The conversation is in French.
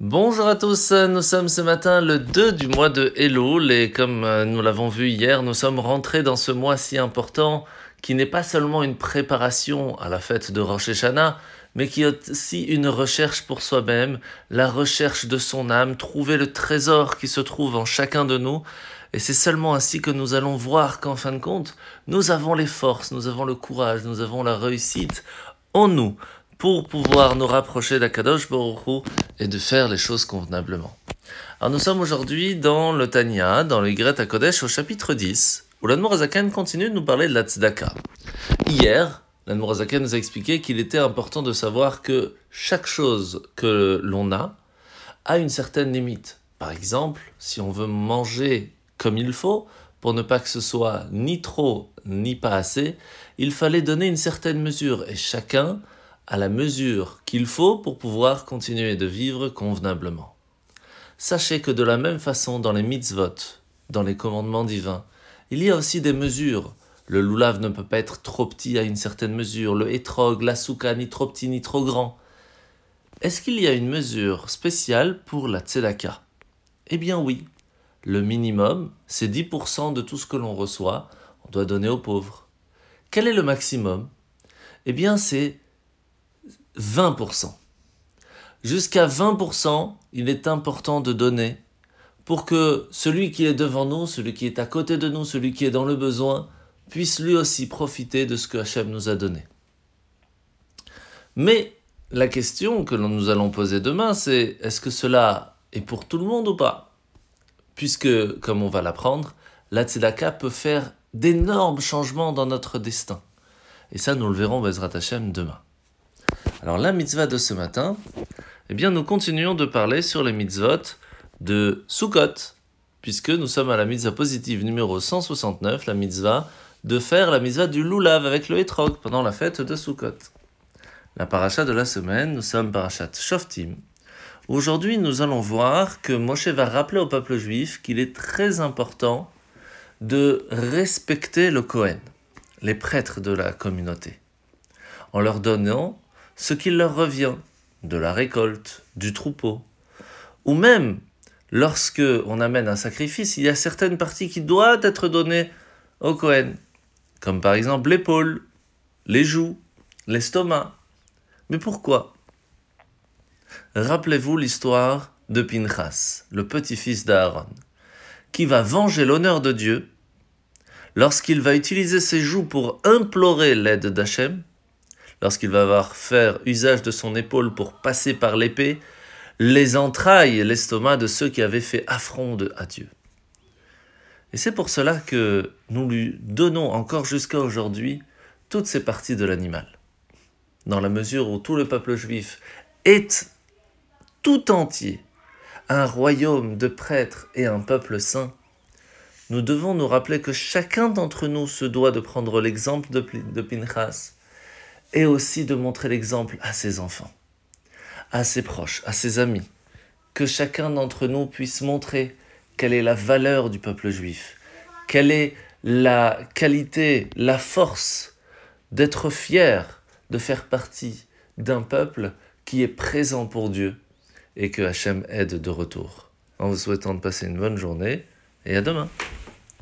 Bonjour à tous, nous sommes ce matin le 2 du mois de Elul et comme euh, nous l'avons vu hier, nous sommes rentrés dans ce mois si important qui n'est pas seulement une préparation à la fête de Rosh Hashanah, mais qui est aussi une recherche pour soi-même, la recherche de son âme, trouver le trésor qui se trouve en chacun de nous. Et c'est seulement ainsi que nous allons voir qu'en fin de compte, nous avons les forces, nous avons le courage, nous avons la réussite en nous pour pouvoir nous rapprocher d'Akadosh Baruch et de faire les choses convenablement. Alors nous sommes aujourd'hui dans le Tanya, dans les à Kodesh, au chapitre 10, où l'Admorazakan continue de nous parler de la Tzedaka. Hier, l'Admorazakan nous a expliqué qu'il était important de savoir que chaque chose que l'on a a une certaine limite. Par exemple, si on veut manger comme il faut, pour ne pas que ce soit ni trop ni pas assez, il fallait donner une certaine mesure et chacun à la mesure qu'il faut pour pouvoir continuer de vivre convenablement. Sachez que de la même façon dans les mitzvot, dans les commandements divins, il y a aussi des mesures. Le loulav ne peut pas être trop petit à une certaine mesure, le hétrog, la souka, ni trop petit ni trop grand. Est-ce qu'il y a une mesure spéciale pour la tzedaka? Eh bien oui. Le minimum, c'est 10% de tout ce que l'on reçoit, on doit donner aux pauvres. Quel est le maximum? Eh bien c'est 20%. Jusqu'à 20%, il est important de donner pour que celui qui est devant nous, celui qui est à côté de nous, celui qui est dans le besoin, puisse lui aussi profiter de ce que Hachem nous a donné. Mais la question que nous allons poser demain, c'est est-ce que cela est pour tout le monde ou pas? Puisque, comme on va l'apprendre, la tzedaka peut faire d'énormes changements dans notre destin. Et ça, nous le verrons Bezrat Hachem demain. Alors la mitzvah de ce matin, eh bien nous continuons de parler sur les mitzvot de Sukkot, puisque nous sommes à la mitzvah positive numéro 169, la mitzvah de faire la mitzvah du lulav avec le hétrog pendant la fête de Sukkot. La paracha de la semaine, nous sommes parachat Shoftim. Aujourd'hui, nous allons voir que Moshe va rappeler au peuple juif qu'il est très important de respecter le Kohen, les prêtres de la communauté, en leur donnant ce qui leur revient de la récolte, du troupeau. Ou même, lorsque on amène un sacrifice, il y a certaines parties qui doivent être données au Cohen, comme par exemple l'épaule, les joues, l'estomac. Mais pourquoi? Rappelez-vous l'histoire de Pinchas, le petit-fils d'Aaron, qui va venger l'honneur de Dieu lorsqu'il va utiliser ses joues pour implorer l'aide d'Hachem lorsqu'il va avoir faire usage de son épaule pour passer par l'épée les entrailles et l'estomac de ceux qui avaient fait affront à Dieu. Et c'est pour cela que nous lui donnons encore jusqu'à aujourd'hui toutes ces parties de l'animal. Dans la mesure où tout le peuple juif est tout entier un royaume de prêtres et un peuple saint, nous devons nous rappeler que chacun d'entre nous se doit de prendre l'exemple de Pinchas et aussi de montrer l'exemple à ses enfants, à ses proches, à ses amis, que chacun d'entre nous puisse montrer quelle est la valeur du peuple juif, quelle est la qualité, la force d'être fier de faire partie d'un peuple qui est présent pour Dieu et que Hachem aide de retour. En vous souhaitant de passer une bonne journée et à demain.